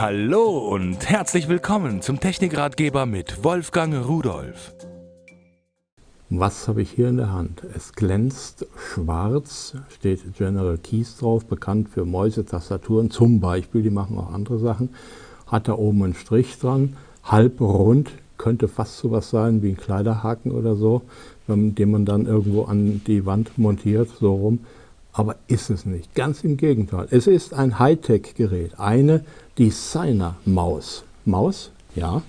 Hallo und herzlich willkommen zum Technikratgeber mit Wolfgang Rudolf. Was habe ich hier in der Hand? Es glänzt schwarz, steht General Keys drauf, bekannt für Mäusetastaturen zum Beispiel, die machen auch andere Sachen. Hat da oben einen Strich dran, halb rund, könnte fast so was sein wie ein Kleiderhaken oder so, den man dann irgendwo an die Wand montiert, so rum. Aber ist es nicht. Ganz im Gegenteil. Es ist ein Hightech-Gerät, eine Designer-Maus. Maus, ja.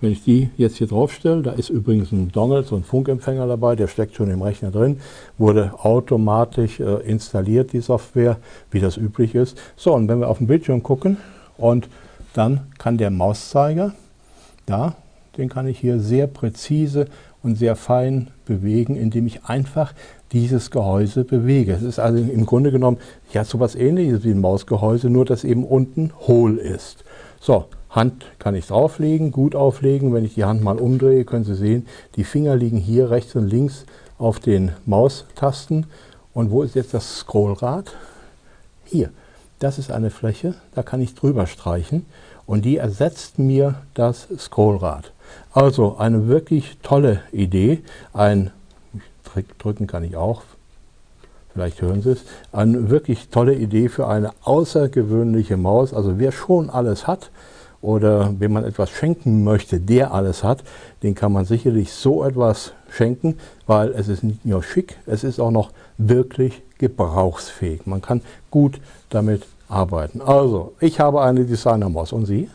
Wenn ich die jetzt hier drauf stelle, da ist übrigens ein Dongle, so ein Funkempfänger dabei, der steckt schon im Rechner drin, wurde automatisch äh, installiert, die Software, wie das üblich ist. So, und wenn wir auf den Bildschirm gucken und dann kann der Mauszeiger, da, den kann ich hier sehr präzise und sehr fein bewegen, indem ich einfach dieses Gehäuse bewege. Es ist also im Grunde genommen ja so etwas ähnliches wie ein Mausgehäuse, nur dass eben unten hohl ist. So, Hand kann ich drauflegen, gut auflegen. Wenn ich die Hand mal umdrehe, können Sie sehen, die Finger liegen hier rechts und links auf den Maustasten. Und wo ist jetzt das Scrollrad? Hier. Das ist eine Fläche, da kann ich drüber streichen und die ersetzt mir das Scrollrad. Also eine wirklich tolle Idee. Ein drücken kann ich auch, vielleicht hören Sie es, eine wirklich tolle Idee für eine außergewöhnliche Maus. Also wer schon alles hat oder wenn man etwas schenken möchte, der alles hat, den kann man sicherlich so etwas schenken, weil es ist nicht nur schick, es ist auch noch wirklich gebrauchsfähig. Man kann gut damit arbeiten. Also, ich habe eine Designermaus und Sie?